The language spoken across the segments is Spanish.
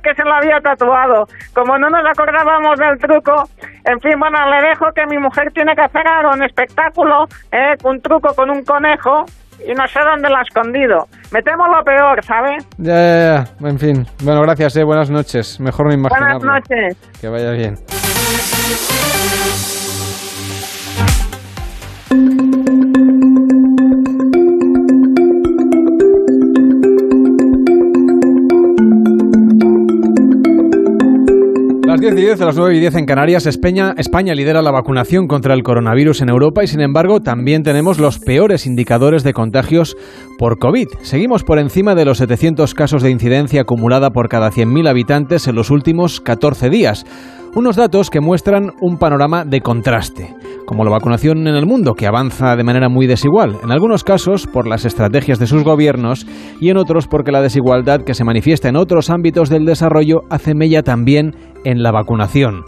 que se lo había tatuado. Como no nos acordábamos del truco, en fin, bueno, le dejo que mi mujer tiene que hacer algo, un espectáculo, eh, un truco con un conejo, y no sé dónde lo ha escondido. Me temo lo peor, ¿sabe? Ya, ya, ya. En fin. Bueno, gracias, eh. Buenas noches. Mejor no imaginarlo. Buenas noches. Que vaya bien. 10 y 10, a las 9 y 10 en Canarias, España, España lidera la vacunación contra el coronavirus en Europa y sin embargo también tenemos los peores indicadores de contagios por COVID. Seguimos por encima de los 700 casos de incidencia acumulada por cada 100.000 habitantes en los últimos 14 días. Unos datos que muestran un panorama de contraste, como la vacunación en el mundo, que avanza de manera muy desigual, en algunos casos por las estrategias de sus gobiernos y en otros porque la desigualdad que se manifiesta en otros ámbitos del desarrollo hace mella también en la vacunación.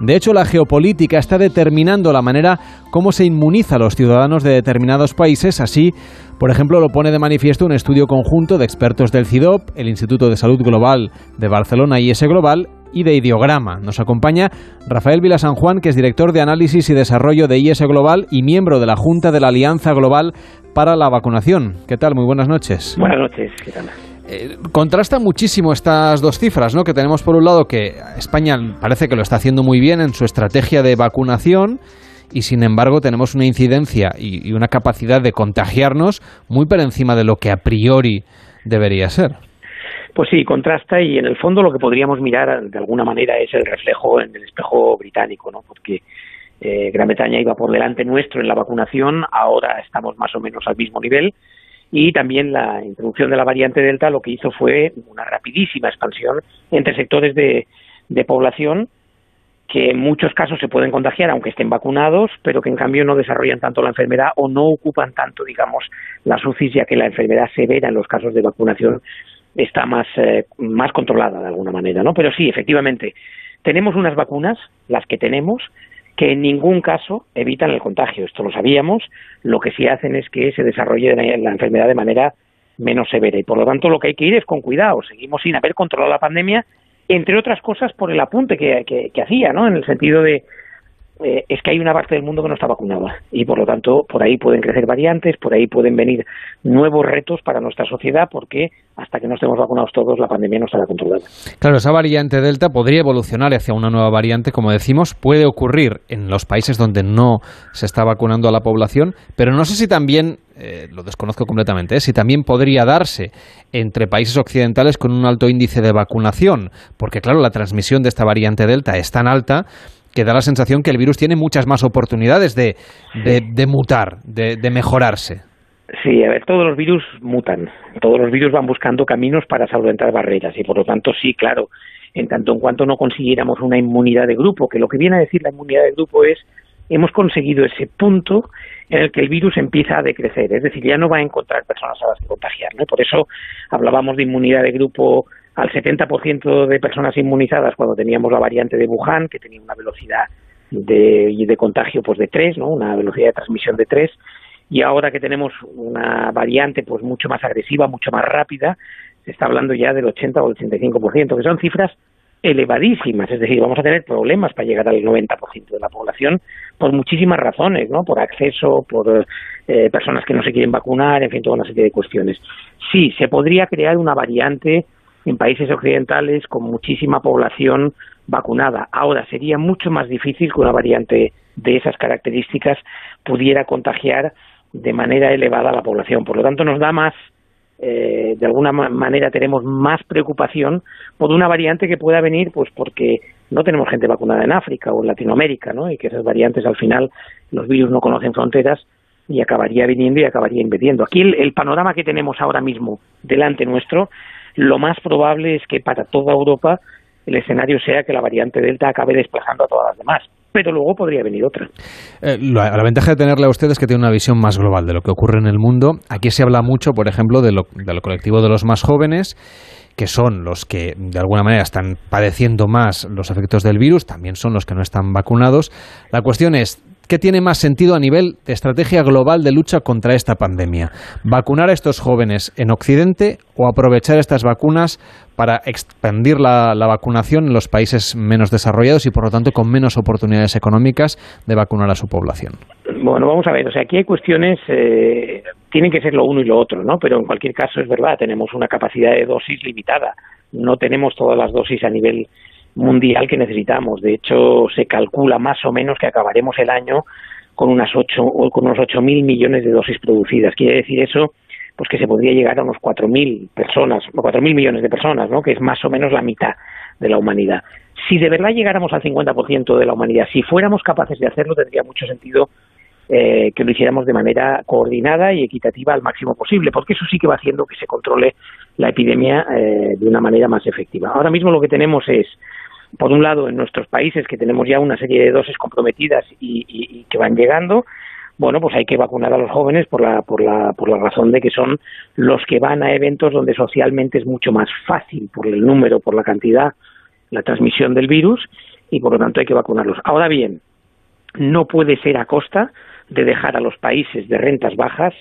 De hecho, la geopolítica está determinando la manera como se inmuniza a los ciudadanos de determinados países. Así, por ejemplo, lo pone de manifiesto un estudio conjunto de expertos del CIDOP, el Instituto de Salud Global de Barcelona y Global y de Ideograma. Nos acompaña Rafael Vila San Juan, que es director de análisis y desarrollo de IS Global y miembro de la Junta de la Alianza Global para la Vacunación. ¿Qué tal? Muy buenas noches. Buenas noches, ¿qué? Eh, contrasta muchísimo estas dos cifras, ¿no? Que tenemos por un lado que España parece que lo está haciendo muy bien en su estrategia de vacunación y sin embargo tenemos una incidencia y, una capacidad de contagiarnos muy por encima de lo que a priori debería ser. Pues sí, contrasta y en el fondo lo que podríamos mirar de alguna manera es el reflejo en el espejo británico, ¿no? Porque eh, Gran Bretaña iba por delante nuestro en la vacunación, ahora estamos más o menos al mismo nivel y también la introducción de la variante Delta lo que hizo fue una rapidísima expansión entre sectores de, población que en muchos casos se pueden contagiar aunque estén vacunados, pero que en cambio no desarrollan tanto la enfermedad o no ocupan tanto, digamos, las UCIs, ya que la enfermedad severa en los casos de vacunación está más, eh, más controlada de alguna manera, ¿no? Pero sí, efectivamente, tenemos unas vacunas, las que tenemos, que en ningún caso evitan el contagio. Esto lo sabíamos. Lo que sí hacen es que se desarrolle la enfermedad de manera menos severa. Y por lo tanto, lo que hay que ir es con cuidado. Seguimos sin haber controlado la pandemia, entre otras cosas por el apunte que, que, hacía, ¿no? En el sentido de eh, es que hay una parte del mundo que no está vacunada y por lo tanto por ahí pueden crecer variantes, por ahí pueden venir nuevos retos para nuestra sociedad porque hasta que no estemos vacunados todos la pandemia no estará controlada. Claro, esa variante Delta podría evolucionar hacia una nueva variante, como decimos, puede ocurrir en los países donde no se está vacunando a la población, pero no sé si también eh, lo desconozco completamente, ¿eh? si también podría darse entre países occidentales con un alto índice de vacunación, porque claro, la transmisión de esta variante Delta es tan alta que da la sensación que el virus tiene muchas más oportunidades de, de, de mutar, de, de, mejorarse. Sí, a ver, todos los virus mutan, todos los virus van buscando caminos para solventar barreras y por lo tanto sí, claro, en tanto en cuanto no consiguiéramos una inmunidad de grupo, que lo que viene a decir la inmunidad de grupo es hemos conseguido ese punto en el que el virus empieza a decrecer, es decir, ya no va a encontrar personas a las que contagiar, ¿no? Por eso hablábamos de inmunidad de grupo al 70% de personas inmunizadas cuando teníamos la variante de Wuhan, que tenía una velocidad de, de contagio pues de 3, ¿no? una velocidad de transmisión de 3, y ahora que tenemos una variante pues mucho más agresiva, mucho más rápida, se está hablando ya del 80 o el 85%, que son cifras elevadísimas, es decir, vamos a tener problemas para llegar al 90% de la población por muchísimas razones, ¿no? Por acceso, por eh, personas que no se quieren vacunar, en fin, toda una serie de cuestiones. Sí, se podría crear una variante en países occidentales con muchísima población vacunada. Ahora sería mucho más difícil que una variante de esas características pudiera contagiar de manera elevada a la población. Por lo tanto, nos da más, eh, de alguna manera tenemos más preocupación por una variante que pueda venir, pues porque no tenemos gente vacunada en África o en Latinoamérica, ¿no? Y que esas variantes al final los virus no conocen fronteras y acabaría viniendo y acabaría invadiendo. Aquí el, el panorama que tenemos ahora mismo delante nuestro lo más probable es que para toda Europa el escenario sea que la variante Delta acabe desplazando a todas las demás. Pero luego podría venir otra. Eh, la, ventaja de tenerle a ustedes es que tiene una visión más global de lo que ocurre en el mundo. Aquí se habla mucho, por ejemplo, de lo, de lo colectivo de los más jóvenes que son los que de alguna manera están padeciendo más los efectos del virus, también son los que no están vacunados. La cuestión es, ¿Qué tiene más sentido a nivel de estrategia global de lucha contra esta pandemia? ¿Vacunar a estos jóvenes en Occidente o aprovechar estas vacunas para expandir la, vacunación en los países menos desarrollados y, por lo tanto, con menos oportunidades económicas de vacunar a su población? Bueno, vamos a ver, o sea, aquí hay cuestiones, eh, tienen que ser lo uno y lo otro, ¿no? Pero en cualquier caso es verdad, tenemos una capacidad de dosis limitada, no tenemos todas las dosis a nivel mundial que necesitamos. De hecho, se calcula más o menos que acabaremos el año con unas ocho, con unos 8.000 millones de dosis producidas. Quiere decir eso pues que se podría llegar a unos 4.000 personas, o 4.000 millones de personas, ¿no? que es más o menos la mitad de la humanidad. Si de verdad llegáramos al 50% de la humanidad, si fuéramos capaces de hacerlo, tendría mucho sentido eh, que lo hiciéramos de manera coordinada y equitativa al máximo posible, porque eso sí que va haciendo que se controle la epidemia eh, de una manera más efectiva. Ahora mismo lo que tenemos es, por un lado, en nuestros países que tenemos ya una serie de dosis comprometidas y que van llegando, bueno, pues hay que vacunar a los jóvenes por la, por la, por la razón de que son los que van a eventos donde socialmente es mucho más fácil por el número, por la cantidad, la transmisión del virus y por lo tanto hay que vacunarlos. Ahora bien, no puede ser a costa de dejar a los países de rentas bajas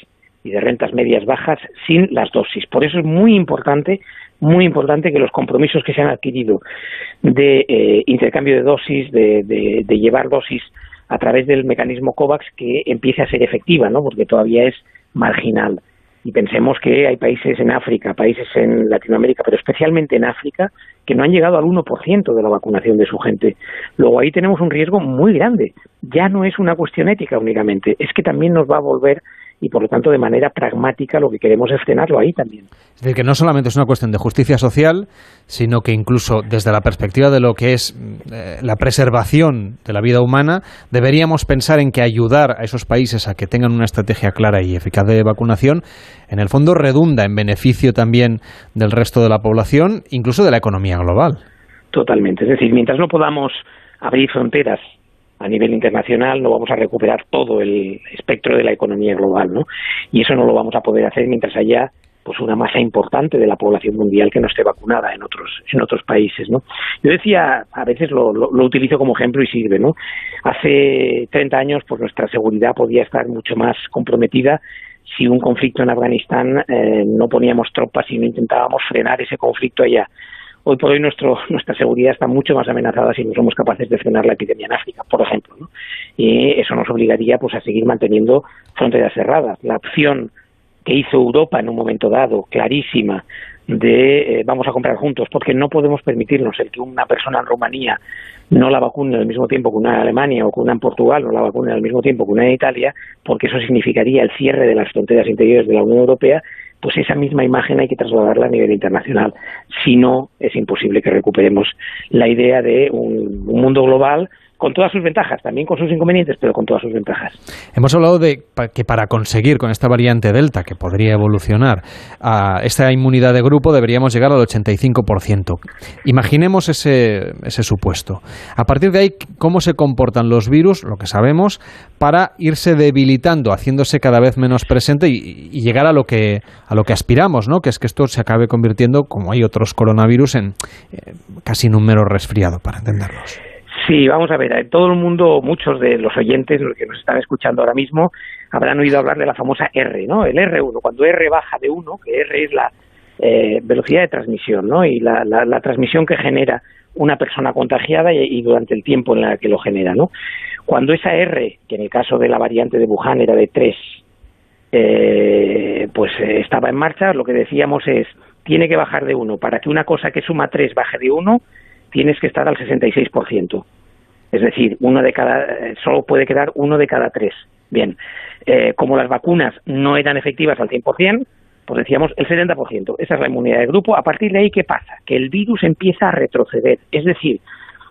y de rentas medias bajas sin las dosis. Por eso es muy importante, muy importante que los compromisos que se han adquirido de eh, intercambio de dosis, de, llevar dosis a través del mecanismo COVAX que empiece a ser efectiva, ¿no? porque todavía es marginal. Y pensemos que hay países en África, países en Latinoamérica, pero especialmente en África, que no han llegado al 1% de la vacunación de su gente. Luego ahí tenemos un riesgo muy grande. Ya no es una cuestión ética únicamente, es que también nos va a volver y por lo tanto de manera pragmática lo que queremos es frenarlo ahí también. Es decir, que no solamente es una cuestión de justicia social, sino que incluso desde la perspectiva de lo que es eh, la preservación de la vida humana, deberíamos pensar en que ayudar a esos países a que tengan una estrategia clara y eficaz de vacunación, en el fondo redunda en beneficio también del resto de la población, incluso de la economía global. Totalmente. Es decir, mientras no podamos abrir fronteras a nivel internacional no vamos a recuperar todo el espectro de la economía global, ¿no? Y eso no lo vamos a poder hacer mientras haya pues una masa importante de la población mundial que no esté vacunada en otros en otros países, ¿no? Yo decía, a veces lo, lo, utilizo como ejemplo y sirve, ¿no? Hace 30 años pues nuestra seguridad podía estar mucho más comprometida si un conflicto en Afganistán eh, no poníamos tropas y no intentábamos frenar ese conflicto allá hoy por hoy nuestro, nuestra seguridad está mucho más amenazada si no somos capaces de frenar la epidemia en África, por ejemplo. ¿no? Y eso nos obligaría pues, a seguir manteniendo fronteras cerradas. La opción que hizo Europa en un momento dado, clarísima, de eh, vamos a comprar juntos, porque no podemos permitirnos el que una persona en Rumanía no la vacune al mismo tiempo que una en Alemania o que una en Portugal no la vacune al mismo tiempo que una en Italia, porque eso significaría el cierre de las fronteras interiores de la Unión Europea pues esa misma imagen hay que trasladarla a nivel internacional. Si no, es imposible que recuperemos la idea de un, mundo global con todas sus ventajas, también con sus inconvenientes, pero con todas sus ventajas. Hemos hablado de que para conseguir con esta variante Delta, que podría evolucionar, a esta inmunidad de grupo deberíamos llegar al 85%. Imaginemos ese, ese supuesto. A partir de ahí, ¿cómo se comportan los virus, lo que sabemos, para irse debilitando, haciéndose cada vez menos presente y, llegar a lo, que, a lo que aspiramos, ¿no? que es que esto se acabe convirtiendo, como hay otros coronavirus, en eh, casi en un resfriado, para entenderlos? Sí, vamos a ver, eh, todo el mundo, muchos de los oyentes, los que nos están escuchando ahora mismo, habrán oído hablar de la famosa R, ¿no? El R1, cuando R baja de 1, que R es la eh, velocidad de transmisión, ¿no? Y la, la, transmisión que genera una persona contagiada y, durante el tiempo en el que lo genera, ¿no? Cuando esa R, que en el caso de la variante de Wuhan era de 3, eh, pues estaba en marcha, lo que decíamos es, tiene que bajar de 1. Para que una cosa que suma 3 baje de 1, tienes que estar al 66%. Es decir, uno de cada, solo puede quedar uno de cada tres. Bien, eh, como las vacunas no eran efectivas al 100%, pues decíamos el 70%. Esa es la inmunidad de grupo. A partir de ahí, ¿qué pasa? Que el virus empieza a retroceder. Es decir,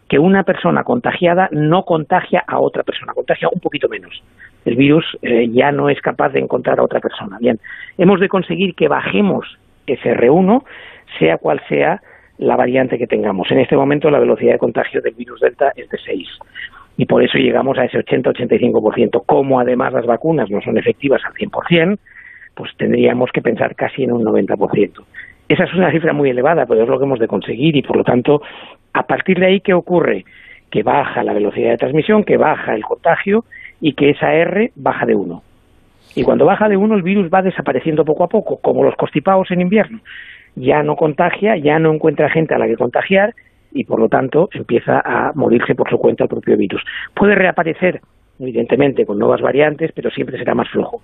que una persona contagiada no contagia a otra persona, contagia un poquito menos. El virus eh, ya no es capaz de encontrar a otra persona. Bien, hemos de conseguir que bajemos ese R1, sea cual sea la variante que tengamos. En este momento la velocidad de contagio del virus Delta es de 6 y por eso llegamos a ese 80-85%. Como además las vacunas no son efectivas al 100%, pues tendríamos que pensar casi en un 90%. Esa es una cifra muy elevada, pero es lo que hemos de conseguir y por lo tanto, a partir de ahí, ¿qué ocurre? Que baja la velocidad de transmisión, que baja el contagio y que esa R baja de 1. Y cuando baja de 1 el virus va desapareciendo poco a poco, como los constipados en invierno. Ya no contagia, ya no encuentra gente a la que contagiar y por lo tanto empieza a morirse por su cuenta el propio virus. Puede reaparecer, evidentemente, con nuevas variantes, pero siempre será más flojo.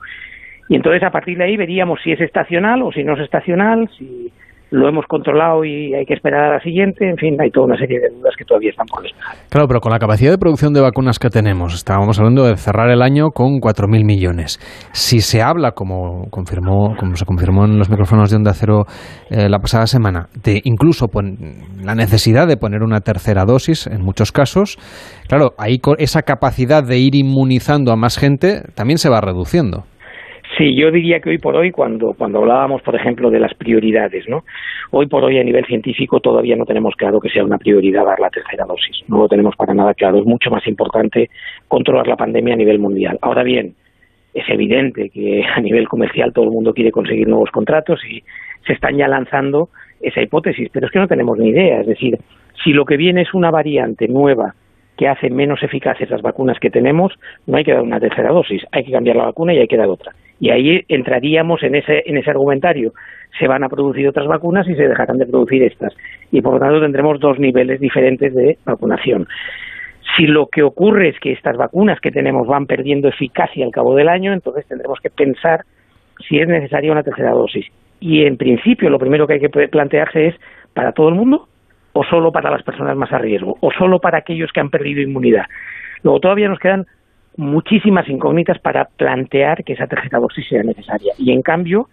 Y entonces a partir de ahí veríamos si es estacional o si no es estacional, si lo hemos controlado y hay que esperar a la siguiente. En fin, hay toda una serie de dudas que todavía están por despejar. Claro, pero con la capacidad de producción de vacunas que tenemos, estábamos hablando de cerrar el año con 4.000 millones. Si se habla, como confirmó, como se confirmó en los micrófonos de Onda Cero eh, la pasada semana, de incluso la necesidad de poner una tercera dosis en muchos casos, claro, ahí esa capacidad de ir inmunizando a más gente también se va reduciendo. Sí, yo diría que hoy por hoy, cuando, cuando hablábamos, por ejemplo, de las prioridades, ¿no? Hoy por hoy, a nivel científico, todavía no tenemos claro que sea una prioridad dar la tercera dosis. No lo tenemos para nada claro. Es mucho más importante controlar la pandemia a nivel mundial. Ahora bien, es evidente que a nivel comercial todo el mundo quiere conseguir nuevos contratos y se están ya lanzando esa hipótesis, pero es que no tenemos ni idea. Es decir, si lo que viene es una variante nueva que hace menos eficaces las vacunas que tenemos, no hay que dar una tercera dosis, hay que cambiar la vacuna y hay que dar otra. Y ahí entraríamos en ese, en ese argumentario. Se van a producir otras vacunas y se dejarán de producir estas. Y por lo tanto tendremos dos niveles diferentes de vacunación. Si lo que ocurre es que estas vacunas que tenemos van perdiendo eficacia al cabo del año, entonces tendremos que pensar si es necesaria una tercera dosis. Y en principio lo primero que hay que plantearse es para todo el mundo o solo para las personas más a riesgo, o solo para aquellos que han perdido inmunidad. Luego todavía nos quedan muchísimas incógnitas para plantear que esa tercera dosis sea necesaria. Y en cambio,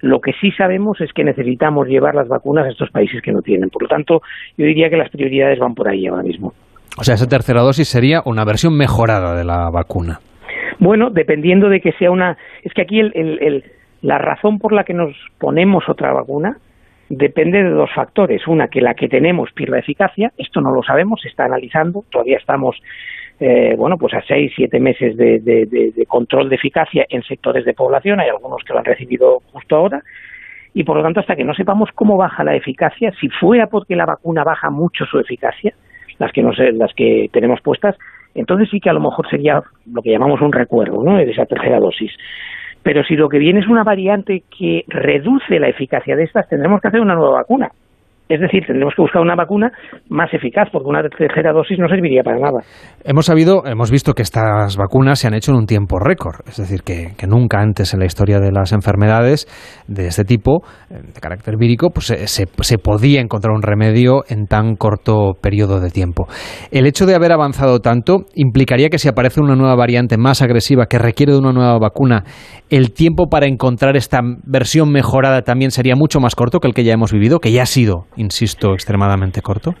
lo que sí sabemos es que necesitamos llevar las vacunas a estos países que no tienen. Por lo tanto, yo diría que las prioridades van por ahí ahora mismo. O sea, esa tercera dosis sería una versión mejorada de la vacuna. Bueno, dependiendo de que sea una... Es que aquí la razón por la que nos ponemos otra vacuna depende de dos factores. Una, que la que tenemos pierda eficacia, esto no lo sabemos, se está analizando, todavía estamos eh, bueno, pues a seis, siete meses de, de, control de eficacia en sectores de población, hay algunos que lo han recibido justo ahora, y por lo tanto, hasta que no sepamos cómo baja la eficacia, si fuera porque la vacuna baja mucho su eficacia, las que, no sé, las que tenemos puestas, entonces sí que a lo mejor sería lo que llamamos un recuerdo ¿no? de esa tercera dosis. Pero si lo que viene es una variante que reduce la eficacia de estas, tendremos que hacer una nueva vacuna. Es decir, tendremos que buscar una vacuna más eficaz, porque una tercera dosis no serviría para nada. Hemos sabido, hemos visto que estas vacunas se han hecho en un tiempo récord, es decir, que, nunca antes en la historia de las enfermedades de este tipo, eh, de carácter vírico, pues se, se, podía encontrar un remedio en tan corto periodo de tiempo. El hecho de haber avanzado tanto implicaría que si aparece una nueva variante más agresiva que requiere de una nueva vacuna, el tiempo para encontrar esta versión mejorada también sería mucho más corto que el que ya hemos vivido, que ya ha sido insisto, extremadamente corto?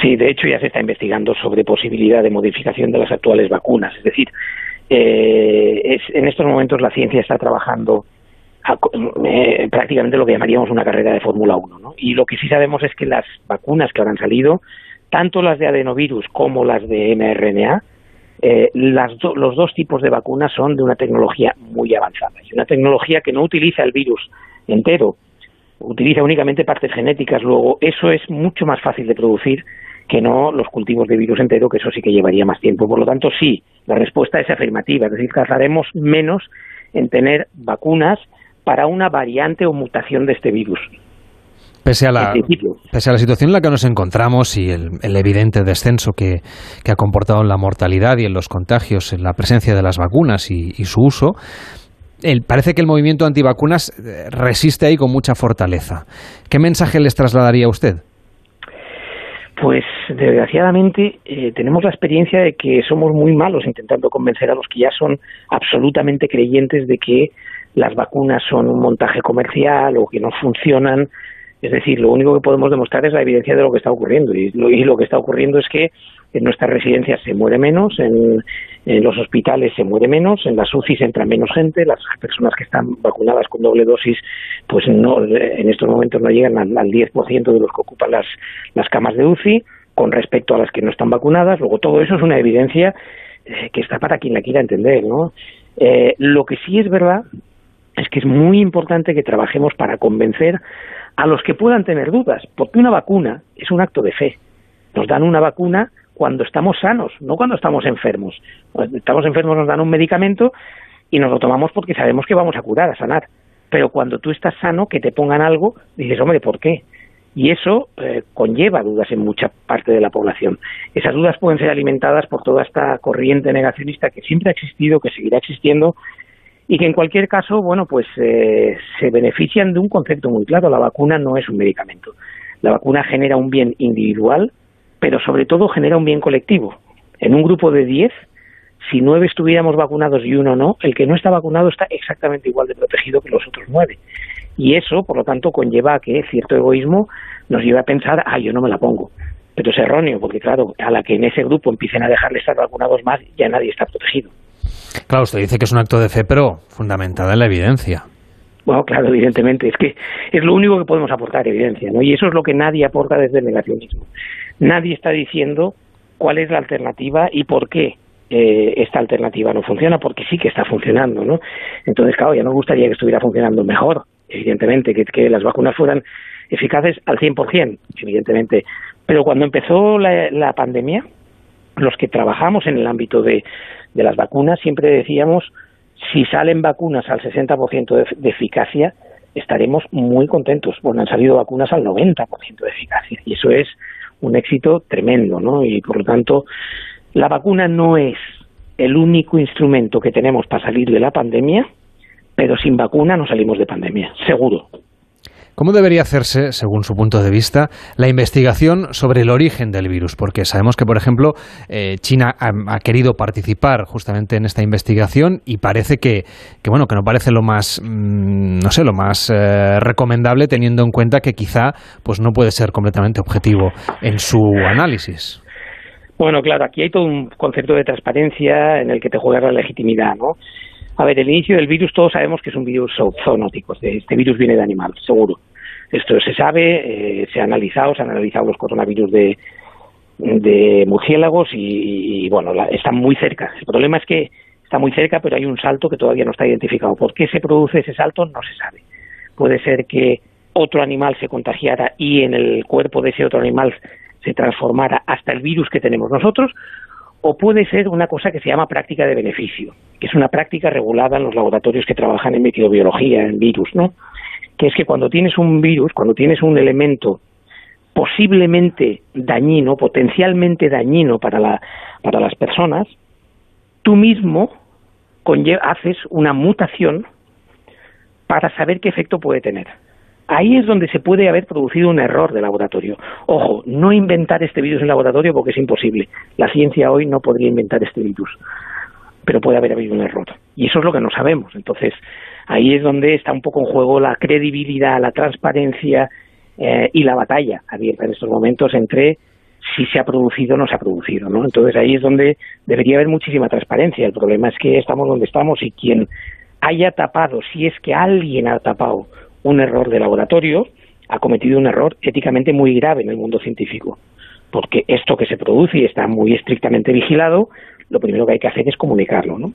Sí, de hecho ya se está investigando sobre posibilidad de modificación de las actuales vacunas. Es decir, eh, en estos momentos la ciencia está trabajando eh, prácticamente lo que llamaríamos una carrera de Fórmula 1. ¿no? Y lo que sí sabemos es que las vacunas que ahora han salido, tanto las de adenovirus como las de mRNA, eh, las los dos tipos de vacunas son de una tecnología muy avanzada. Y una tecnología que no utiliza el virus entero, utiliza únicamente partes genéticas, luego eso es mucho más fácil de producir que no los cultivos de virus entero, que eso sí que llevaría más tiempo. Por lo tanto, sí, la respuesta es afirmativa, es decir, tardaremos menos en tener vacunas para una variante o mutación de este virus. Pese a, la, pese a la situación en la que nos encontramos y el, evidente descenso que, ha comportado en la mortalidad y en los contagios en la presencia de las vacunas y su uso, parece que el movimiento antivacunas eh, resiste ahí con mucha fortaleza. ¿Qué mensaje les trasladaría a usted? Pues desgraciadamente eh, tenemos la experiencia de que somos muy malos intentando convencer a los que ya son absolutamente creyentes de que las vacunas son un montaje comercial o que no funcionan. Es decir, lo único que podemos demostrar es la evidencia de lo que está ocurriendo. Y lo, y lo que está ocurriendo es que en nuestras residencias se muere menos, en, los hospitales se muere menos, en las UCIs entra menos gente, las personas que están vacunadas con doble dosis, pues no, en estos momentos no llegan al, 10% de los que ocupan las, las camas de UCI con respecto a las que no están vacunadas. Luego, todo eso es una evidencia eh, que está para quien la quiera entender, ¿no? Eh, lo que sí es verdad es que es muy importante que trabajemos para convencer a los que puedan tener dudas, porque una vacuna es un acto de fe. Nos dan una vacuna cuando estamos sanos, no cuando estamos enfermos. Cuando estamos enfermos nos dan un medicamento y nos lo tomamos porque sabemos que vamos a curar, a sanar. Pero cuando tú estás sano, que te pongan algo, dices, hombre, ¿por qué? Y eso eh, conlleva dudas en mucha parte de la población. Esas dudas pueden ser alimentadas por toda esta corriente negacionista que siempre ha existido, que seguirá existiendo, y que en cualquier caso, bueno, pues eh, se benefician de un concepto muy claro. La vacuna no es un medicamento. La vacuna genera un bien individual, pero sobre todo genera un bien colectivo. En un grupo de 10, si nueve estuviéramos vacunados y uno no, el que no está vacunado está exactamente igual de protegido que los otros nueve. Y eso, por lo tanto, conlleva a que cierto egoísmo nos lleve a pensar, ah, yo no me la pongo. Pero es erróneo, porque claro, a la que en ese grupo empiecen a dejarle estar vacunados más, ya nadie está protegido. Claro, usted dice que es un acto de fe, pero fundamentada en la evidencia. Bueno, claro, evidentemente, es que es lo único que podemos aportar, evidencia, ¿no? Y eso es lo que nadie aporta desde el negacionismo. Nadie está diciendo cuál es la alternativa y por qué eh, esta alternativa no funciona, porque sí que está funcionando, ¿no? Entonces, claro, ya nos gustaría que estuviera funcionando mejor, evidentemente, que, que las vacunas fueran eficaces al 100%, evidentemente. Pero cuando empezó la, pandemia, los que trabajamos en el ámbito de, de las vacunas siempre decíamos, si salen vacunas al 60% de, de eficacia, estaremos muy contentos. Bueno, han salido vacunas al 90% de eficacia y eso es un éxito tremendo, ¿no? Y por lo tanto, la vacuna no es el único instrumento que tenemos para salir de la pandemia, pero sin vacuna no salimos de pandemia, seguro. ¿Cómo debería hacerse, según su punto de vista, la investigación sobre el origen del virus? Porque sabemos que, por ejemplo, eh, China ha, querido participar justamente en esta investigación y parece que, bueno, que no parece lo más, mm, no sé, lo más eh, recomendable teniendo en cuenta que quizá, pues no puede ser completamente objetivo en su análisis. Bueno, claro, aquí hay todo un concepto de transparencia en el que te juega la legitimidad, ¿no? A ver, el inicio del virus todos sabemos que es un virus zoonótico, este virus viene de animal, seguro. Esto se sabe, eh, se ha analizado, se han analizado los coronavirus de, de murciélagos y, bueno, están muy cerca. El problema es que está muy cerca, pero hay un salto que todavía no está identificado. ¿Por qué se produce ese salto? No se sabe. Puede ser que otro animal se contagiara y en el cuerpo de ese otro animal se transformara hasta el virus que tenemos nosotros, o puede ser una cosa que se llama práctica de beneficio, que es una práctica regulada en los laboratorios que trabajan en microbiología, en virus, ¿no? Que es que cuando tienes un virus, cuando tienes un elemento posiblemente dañino, potencialmente dañino para, la, para las personas, tú mismo haces una mutación para saber qué efecto puede tener ahí es donde se puede haber producido un error de laboratorio. Ojo, no inventar este virus en laboratorio porque es imposible. La ciencia hoy no podría inventar este virus, pero puede haber habido un error. Y eso es lo que no sabemos. Entonces, ahí es donde está un poco en juego la credibilidad, la transparencia eh, y la batalla abierta en estos momentos entre si se ha producido o no se ha producido, ¿no? Entonces ahí es donde debería haber muchísima transparencia. El problema es que estamos donde estamos y quien haya tapado, si es que alguien ha tapado un error de laboratorio, ha cometido un error éticamente muy grave en el mundo científico. Porque esto que se produce y está muy estrictamente vigilado, lo primero que hay que hacer es comunicarlo, ¿no?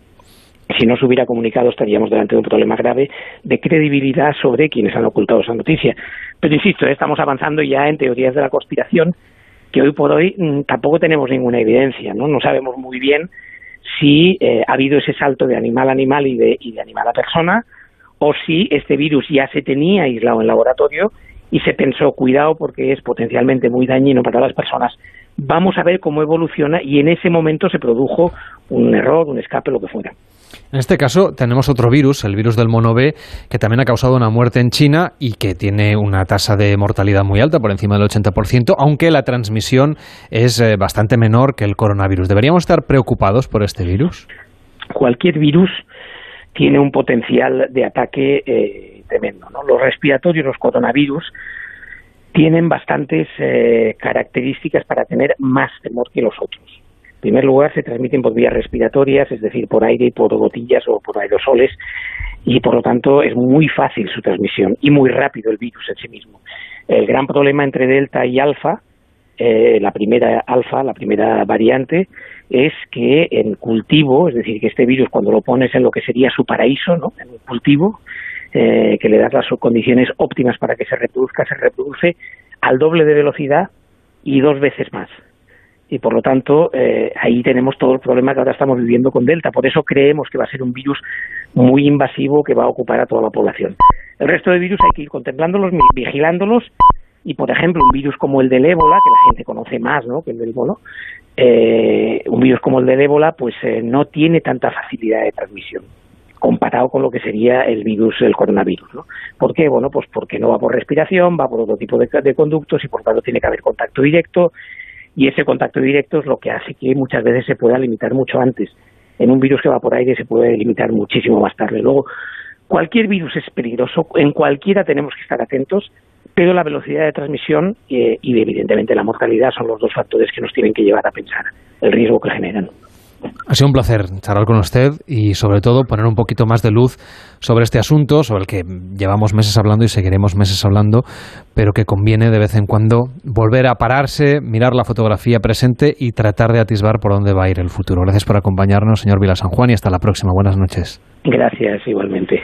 Si no se hubiera comunicado estaríamos delante de un problema grave de credibilidad sobre quienes han ocultado esa noticia. Pero insisto, ¿eh? estamos avanzando ya en teorías de la conspiración que hoy por hoy mm, tampoco tenemos ninguna evidencia, ¿no? No sabemos muy bien si eh, ha habido ese salto de animal a animal y de, y de animal a persona, o si este virus ya se tenía aislado en laboratorio y se pensó, cuidado porque es potencialmente muy dañino para las personas, vamos a ver cómo evoluciona y en ese momento se produjo un error, un escape, lo que fuera. En este caso tenemos otro virus, el virus del mono B, que también ha causado una muerte en China y que tiene una tasa de mortalidad muy alta, por encima del 80%, aunque la transmisión es eh, bastante menor que el coronavirus. ¿Deberíamos estar preocupados por este virus? Cualquier virus tiene un potencial de ataque eh, tremendo. ¿no? Los respiratorios, los coronavirus, tienen bastantes eh, características para tener más temor que los otros. En primer lugar, se transmiten por vías respiratorias, es decir, por aire y por gotillas o por aerosoles, y por lo tanto es muy fácil su transmisión y muy rápido el virus en sí mismo. El gran problema entre delta y alfa, eh, la primera alfa, la primera variante, es que en cultivo, es decir, que este virus cuando lo pones en lo que sería su paraíso, ¿no? en un cultivo, eh, que le das las condiciones óptimas para que se reproduzca, se reproduce al doble de velocidad y dos veces más. y por lo tanto eh, ahí tenemos todo el problema que ahora estamos viviendo con Delta. Por eso creemos que va a ser un virus muy invasivo que va a ocupar a toda la población. El resto de virus hay que ir contemplándolos, vigilándolos y, por ejemplo, un virus como el del ébola, que la gente conoce más ¿no? que el del mono, eh, un virus como el del ébola pues eh, no tiene tanta facilidad de transmisión comparado con lo que sería el virus, el coronavirus. ¿no? ¿Por qué? Bueno, pues porque no va por respiración, va por otro tipo de, de conductos y por tanto tiene que haber contacto directo y ese contacto directo es lo que hace que muchas veces se pueda limitar mucho antes. En un virus que va por aire se puede limitar muchísimo más tarde. Luego, cualquier virus es peligroso, en cualquiera tenemos que estar atentos, pero la velocidad de transmisión eh, y evidentemente la mortalidad son los dos factores que nos tienen que llevar a pensar el riesgo que generan. Ha sido un placer charlar con usted y sobre todo poner un poquito más de luz sobre este asunto, sobre el que llevamos meses hablando y seguiremos meses hablando, pero que conviene de vez en cuando volver a pararse, mirar la fotografía presente y tratar de atisbar por dónde va a ir el futuro. Gracias por acompañarnos, señor Vila San Juan, y hasta la próxima. Buenas noches. Gracias, igualmente.